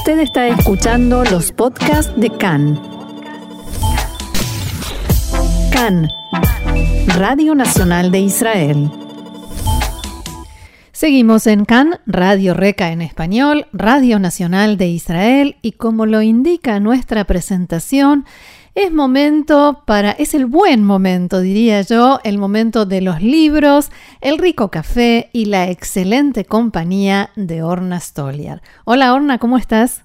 Usted está escuchando los podcasts de CAN. CAN, Radio Nacional de Israel. Seguimos en CAN, Radio Reca en español, Radio Nacional de Israel y como lo indica nuestra presentación, es momento para, es el buen momento, diría yo, el momento de los libros, el rico café y la excelente compañía de Orna Stoliar. Hola Orna, ¿cómo estás?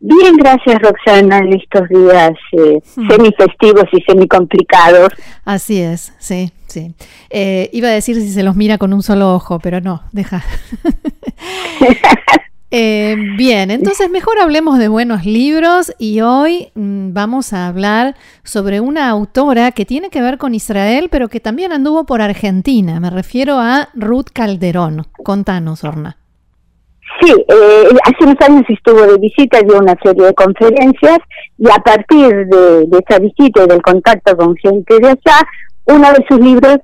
Bien, gracias Roxana, en estos días eh, hmm. semifestivos y semicomplicados. Así es, sí, sí. Eh, iba a decir si se los mira con un solo ojo, pero no, deja. Eh, bien, entonces mejor hablemos de buenos libros y hoy mm, vamos a hablar sobre una autora que tiene que ver con Israel, pero que también anduvo por Argentina. Me refiero a Ruth Calderón. Contanos, Orna. Sí, eh, hace unos años estuvo de visita, dio una serie de conferencias y a partir de, esa visita y del contacto con gente de allá, uno de sus libros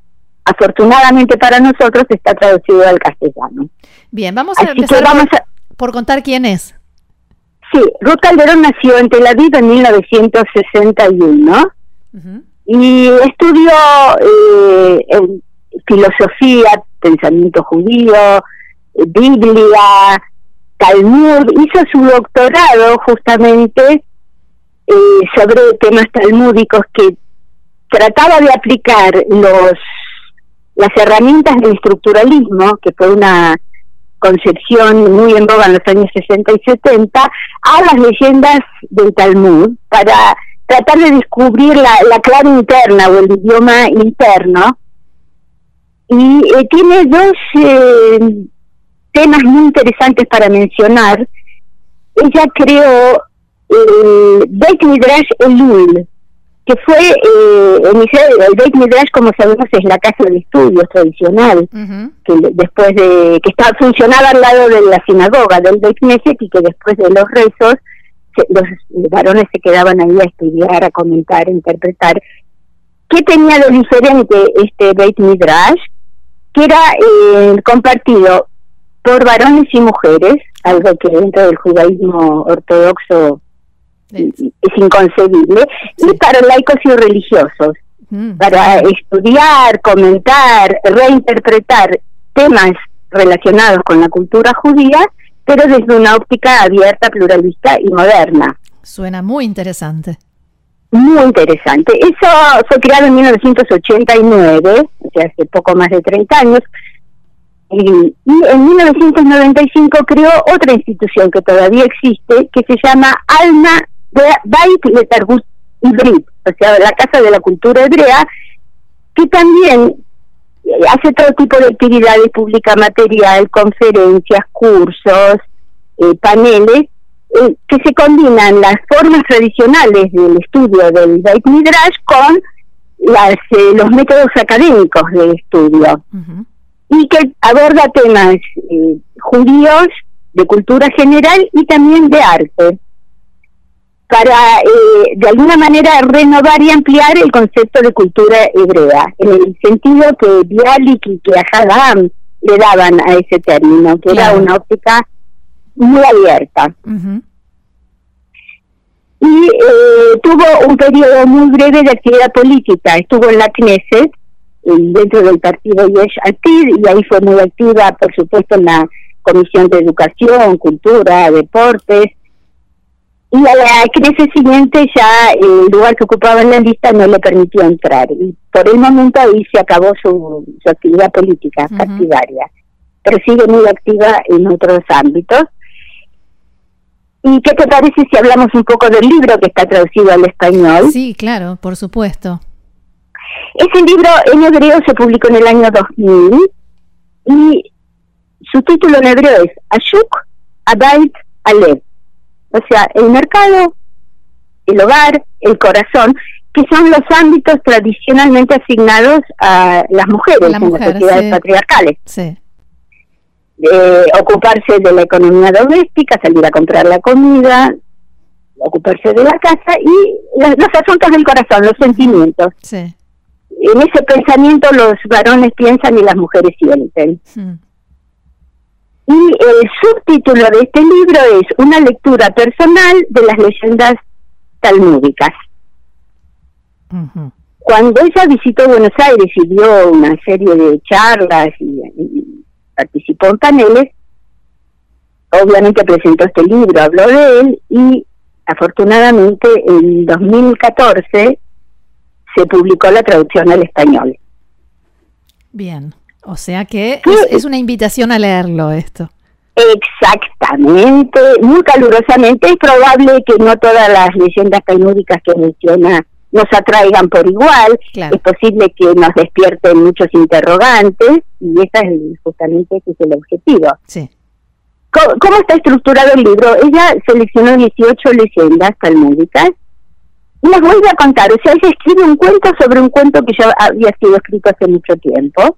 afortunadamente para nosotros está traducido al castellano. Bien, vamos a empezar vamos a, por contar quién es. Sí, Ruth Calderón nació en Tel Aviv en 1961 y estudió eh, filosofía, pensamiento judío, Biblia, Talmud, hizo su doctorado justamente eh, sobre temas talmúdicos que trataba de aplicar los las herramientas del estructuralismo, que fue una concepción muy en boga en los años 60 y 70 a las leyendas del Talmud para tratar de descubrir la, la clave interna o el idioma interno. Y eh, tiene dos eh, temas muy interesantes para mencionar. Ella creó el Beit Midrash Elul, que fue eh, el Beit Midrash, como sabemos, es la casa de estudios tradicional, que después de que estaba funcionaba al lado de la sinagoga del Beit Knesset y que después de los rezos los varones se quedaban ahí a estudiar, a comentar, a interpretar. ¿Qué tenía de diferente este Beit Midrash? Que era eh, compartido por varones y mujeres, algo que dentro del judaísmo ortodoxo es inconcebible, y para laicos y religiosos, mm. para estudiar, comentar, reinterpretar temas relacionados con la cultura judía, pero desde una óptica abierta, pluralista y moderna. Suena muy interesante. Muy interesante. Eso fue creado en 1989, o sea, hace poco más de 30 años, y, en 1995 creó otra institución que todavía existe, que se llama Alma Bait Letargut Ibrit, o sea, la Casa de la Cultura Hebrea, que también hace todo tipo de actividades públicas, material, conferencias, cursos, eh, paneles, eh, que se combinan las formas tradicionales del estudio del Beit Midrash con las, eh, los métodos académicos del estudio. Y que aborda temas judíos, de cultura general y también de arte para eh, de alguna manera renovar y ampliar el concepto de cultura hebrea, en el sentido que Bialik y que Hadam le daban a ese término, que era una óptica muy abierta. Y eh, tuvo un periodo muy breve de actividad política, estuvo en la Knesset, dentro del partido Yesh Atid, y ahí fue muy activa, por supuesto, en la Comisión de Educación, Cultura, Deportes, y a la crisis siguiente ya el lugar que ocupaba en la lista no le permitió entrar. Y por el momento ahí se acabó su, actividad política partidaria. Pero sigue muy activa en otros ámbitos. ¿Y qué te parece si hablamos un poco del libro que está traducido al español? Sí, claro, por supuesto. Ese libro en hebreo se publicó en el año 2000 y su título en hebreo es Ashuk Abait Alev, o sea, el mercado, el hogar, el corazón, que son los ámbitos tradicionalmente asignados a las mujeres en las sociedades patriarcales. Sí. ocuparse de la economía doméstica, salir a comprar la comida, ocuparse de la casa y los, asuntos del corazón, los sentimientos. Sí. En ese pensamiento los varones piensan y las mujeres sienten. Y el subtítulo de este libro es Una lectura personal de las leyendas talmúdicas. Cuando ella visitó Buenos Aires y dio una serie de charlas y, participó en paneles, obviamente presentó este libro, habló de él y afortunadamente en 2014 se publicó la traducción al español. Bien, o sea que es, una invitación a leerlo esto. Exactamente, muy calurosamente. Es probable que no todas las leyendas talmúdicas que menciona nos atraigan por igual. Es posible que nos despierten muchos interrogantes y ese es justamente ese es el objetivo. Sí. ¿Cómo, está estructurado el libro? Ella seleccionó 18 leyendas talmúdicas y las vuelve a contar. O sea, ella escribe un cuento sobre un cuento que ya había sido escrito hace mucho tiempo.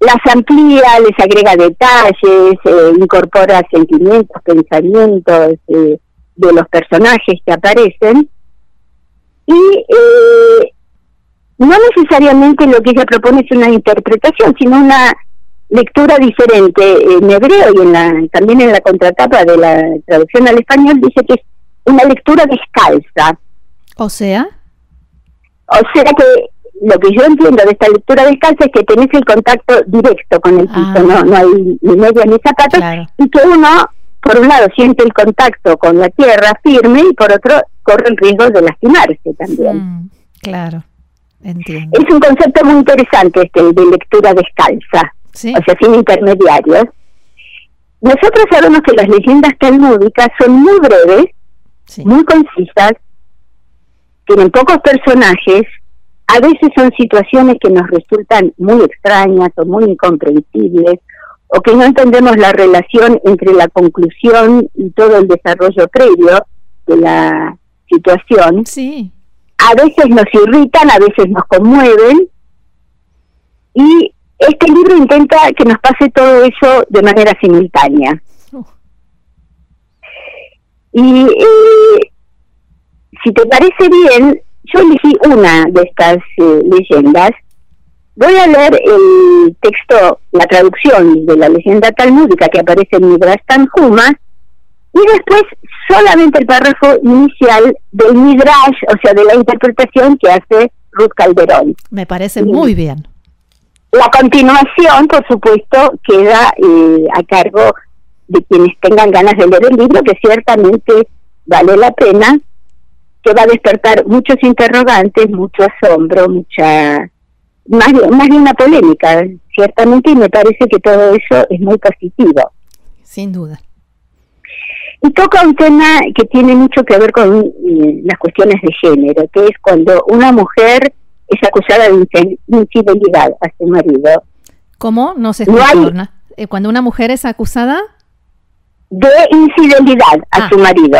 Las amplía, les agrega detalles, eh, incorpora sentimientos, pensamientos eh, de los personajes que aparecen. Y eh, no necesariamente lo que ella propone es una interpretación, sino una lectura diferente en hebreo y en la, también en la contratapa de la traducción al español dice que es una lectura descalza. O sea. O sea que lo que yo entiendo de esta lectura descalza es que tenés el contacto directo con el piso, ah. no, no hay ni media ni zapatos, y que uno, por un lado, siente el contacto con la tierra firme y por otro, corre el riesgo de lastimarse también. Mm, claro, entiendo. Es un concepto muy interesante este de lectura descalza, o sea, sin intermediarios. Nosotros sabemos que las leyendas talmúdicas son muy breves, muy concisas, tienen pocos personajes, a veces son situaciones que nos resultan muy extrañas o muy incomprensibles, o que no entendemos la relación entre la conclusión y todo el desarrollo previo de la situación. Sí. A veces nos irritan, a veces nos conmueven, y este libro intenta que nos pase todo eso de manera simultánea. Oh. Y eh, si te parece bien, yo elegí una de estas eh, leyendas. Voy a leer el texto, la traducción de la leyenda talmúdica que aparece en Midrash Tanjuma, y después solamente el párrafo inicial del Midrash, o sea, de la interpretación que hace Ruth Calderón. Me parece muy bien. La continuación, por supuesto, queda eh, a cargo de quienes tengan ganas de leer el libro, que ciertamente vale la pena, que va a despertar muchos interrogantes, mucho asombro, mucha más, más de una polémica, ciertamente, y me parece que todo eso es muy positivo. Sin duda. Y toca un tema que tiene mucho que ver con eh, las cuestiones de género, que es cuando una mujer es acusada de infidelidad a su marido. ¿Cómo? No se escucha. Eh, cuando una mujer es acusada de infidelidad a ah. su marido,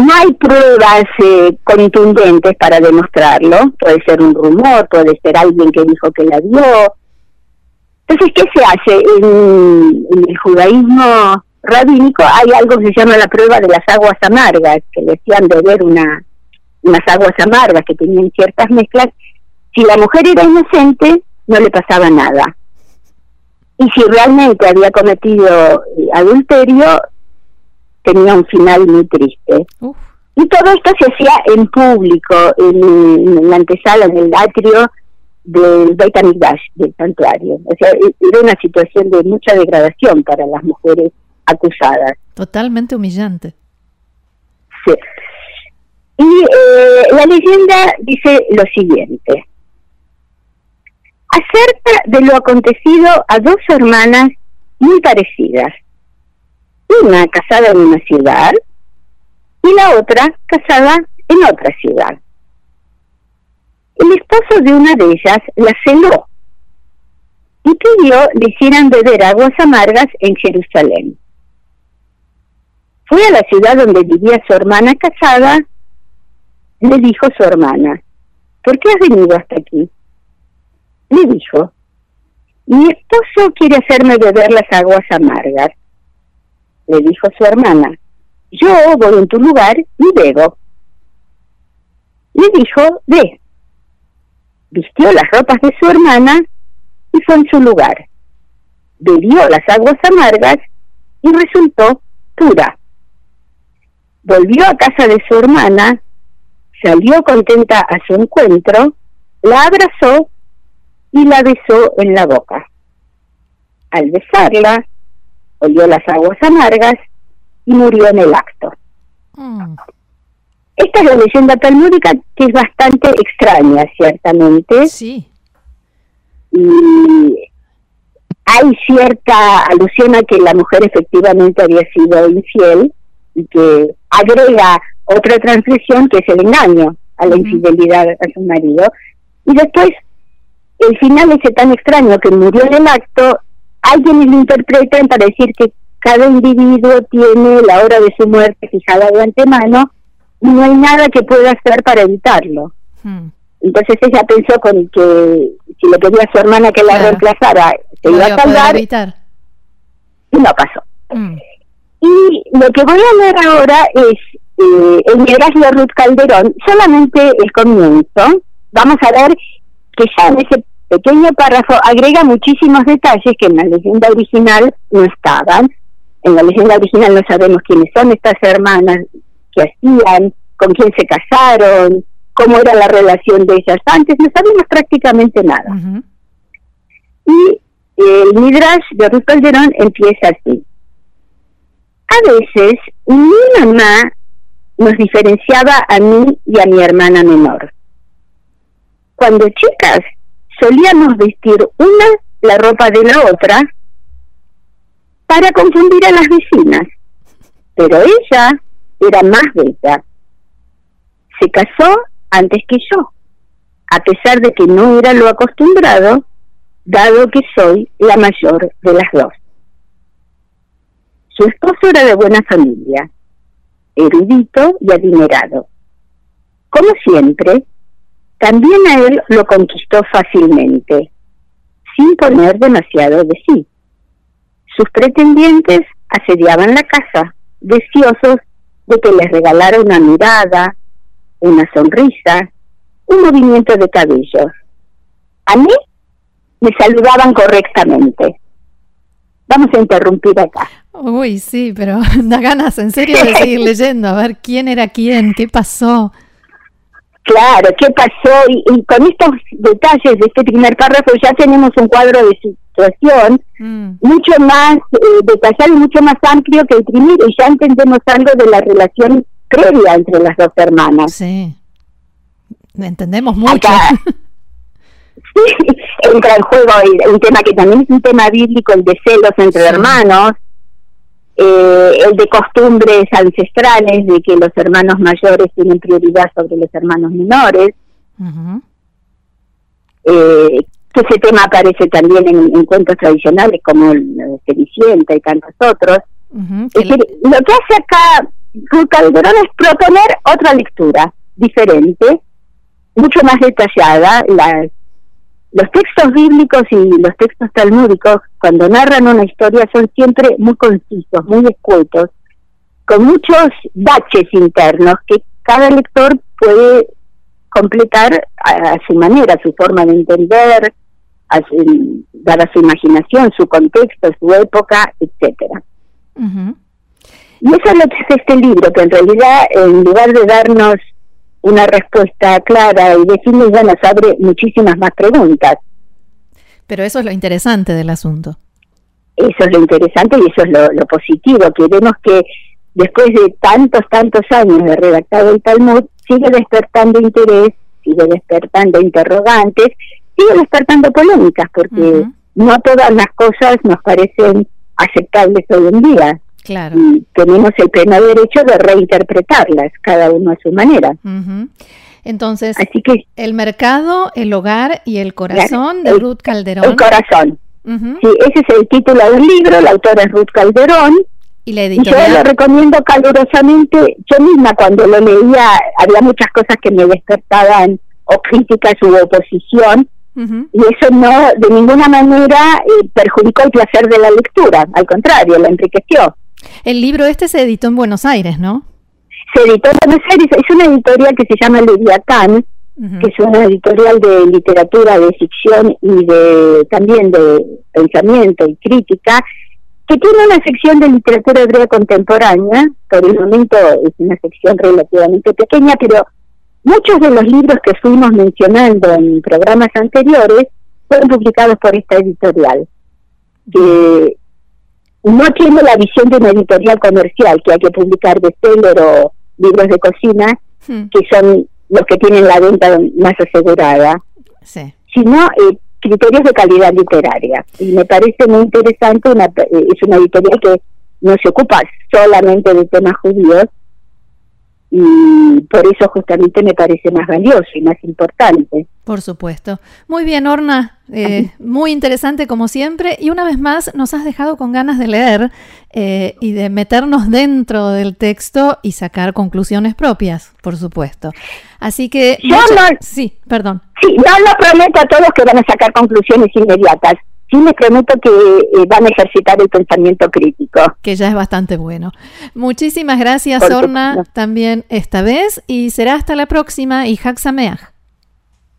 no hay pruebas eh, contundentes para demostrarlo. Puede ser un rumor, puede ser alguien que dijo que la vio. Entonces, ¿qué se hace? En, el judaísmo rabínico hay algo que se llama la prueba de las aguas amargas, que decían beber una, unas aguas amargas que tenían ciertas mezclas. Si la mujer era inocente, no le pasaba nada. Y si realmente había cometido adulterio, tenía un final muy triste. Y todo esto se hacía en público, en, la antesala, en el atrio del Beit HaMikdash, del santuario. O sea, e, era una situación de mucha degradación para las mujeres acusadas. Totalmente humillante. Sí. Y eh, la leyenda dice lo siguiente. Acerca de lo acontecido a dos hermanas muy parecidas, una casada en una ciudad y la otra casada en otra ciudad. El esposo de una de ellas la celó y pidió le hicieran beber aguas amargas en Jerusalén. Fue a la ciudad donde vivía su hermana casada, le dijo su hermana, ¿por qué has venido hasta aquí? Le dijo, mi esposo quiere hacerme beber las aguas amargas le dijo su hermana, yo voy en tu lugar y bebo. Le dijo, ve. Vistió las ropas de su hermana y fue en su lugar. bebió las aguas amargas y resultó pura. Volvió a casa de su hermana, salió contenta a su encuentro, la abrazó y la besó en la boca. Al besarla, olió las aguas amargas y murió en el acto. Mm. Esta es la leyenda talmúdica que es bastante extraña, ciertamente. Sí. Y hay cierta alusión a que la mujer efectivamente había sido infiel y que agrega otra transgresión que es el engaño a la infidelidad a su marido. Y después, el final ese tan extraño que murió en el acto, alguien lo interpreta para decir que cada individuo tiene la hora de su muerte fijada de antemano y no hay nada que pueda hacer para evitarlo. Hmm. Entonces ella pensó con que si le pedía a su hermana que la reemplazara, se iba a salvar. Y no pasó. Hmm. Y lo que voy a leer ahora es eh, el Midrash de Ruth Calderón, solamente el comienzo. Vamos a ver que ya en ese pequeño párrafo agrega muchísimos detalles que en la leyenda original no estaban. En la leyenda original no sabemos quiénes son estas hermanas, qué hacían, con quién se casaron, cómo era la relación de ellas antes, no sabemos prácticamente nada. Y el Midrash de Ruth Calderón empieza así. A veces mi mamá nos diferenciaba a mí y a mi hermana menor. Cuando chicas solíamos vestir una la ropa de la otra para confundir a las vecinas, pero ella era más bella. Se casó antes que yo, a pesar de que no era lo acostumbrado, dado que soy la mayor de las dos. Su esposo era de buena familia, erudito y adinerado. Como siempre, también a él lo conquistó fácilmente, sin poner demasiado de sí. Sus pretendientes asediaban la casa, deseosos de que les regalara una mirada, una sonrisa, un movimiento de cabellos. A mí me saludaban correctamente. Vamos a interrumpir acá. Uy, sí, pero da ganas en serio de seguir leyendo, a ver quién era quién, qué pasó. Claro, qué pasó y, con estos detalles de este primer párrafo ya tenemos un cuadro de situación mm. mucho más eh, detallado y mucho más amplio que el primero y ya entendemos algo de la relación previa entre las dos hermanas. Sí, entendemos mucho. sí, entra en juego un tema que también es un tema bíblico, el de celos entre hermanos eh, el de costumbres ancestrales, de que los hermanos mayores tienen prioridad sobre los hermanos menores. eh, que ese tema aparece también en, cuentos tradicionales como el Cenicienta y tantos otros. es decir, lo que hace acá Calderón es proponer otra lectura diferente, mucho más detallada. Las los textos bíblicos y los textos talmúdicos, cuando narran una historia, son siempre muy concisos, muy escuetos, con muchos baches internos que cada lector puede completar a, su manera, a su forma de entender, a su, dada su imaginación, su contexto, su época, etcétera. Y eso es lo que es este libro, que en realidad, en lugar de darnos una respuesta clara y decirle ya nos abre muchísimas más preguntas. Pero eso es lo interesante del asunto. Eso es lo interesante y eso es lo, positivo, que vemos que después de tantos, tantos años de redactado el Talmud, sigue despertando interés, sigue despertando interrogantes, sigue despertando polémicas, porque no todas las cosas nos parecen aceptables hoy en día. Claro. Y tenemos el pleno derecho de reinterpretarlas, cada uno a su manera. Entonces, Así que, el mercado, el hogar y el corazón de Ruth Calderón. El corazón. Sí, ese es el título del libro, la autora es Ruth Calderón. Y la editorial. yo lo recomiendo calurosamente. Yo misma cuando lo leía había muchas cosas que me despertaban o críticas u oposición. Y eso no, de ninguna manera, eh, perjudicó el placer de la lectura, al contrario, la enriqueció. El libro este se editó en Buenos Aires, ¿no? Se editó en Buenos Aires, es una editorial que se llama Leviatán, que es una editorial de literatura, de ficción y de también de pensamiento y crítica, que tiene una sección de literatura hebrea contemporánea, por el momento es una sección relativamente pequeña, pero muchos de los libros que fuimos mencionando en programas anteriores fueron publicados por esta editorial, que no tiene la visión de una editorial comercial, que hay que publicar bestseller o libros de cocina, hmm. que son los que tienen la venta más asegurada, sino eh, criterios de calidad literaria. Y me parece muy interesante, una, eh, es una editorial que no se ocupa solamente de temas judíos, y por eso justamente me parece más valioso y más importante. Por supuesto. Muy bien, Orna, eh, muy interesante como siempre y una vez más nos has dejado con ganas de leer eh, y de meternos dentro del texto y sacar conclusiones propias, por supuesto. Así que... Yo no, sí, perdón. Sí, no lo prometo a todos que van a sacar conclusiones inmediatas sí me prometo que eh, van a ejercitar el pensamiento crítico. Que ya es bastante bueno. Muchísimas gracias, Orna, también esta vez, y será hasta la próxima, y Sameach.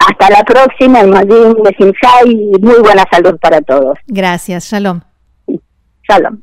Hasta la próxima, y muy buena salud para todos. Gracias, Shalom. Shalom.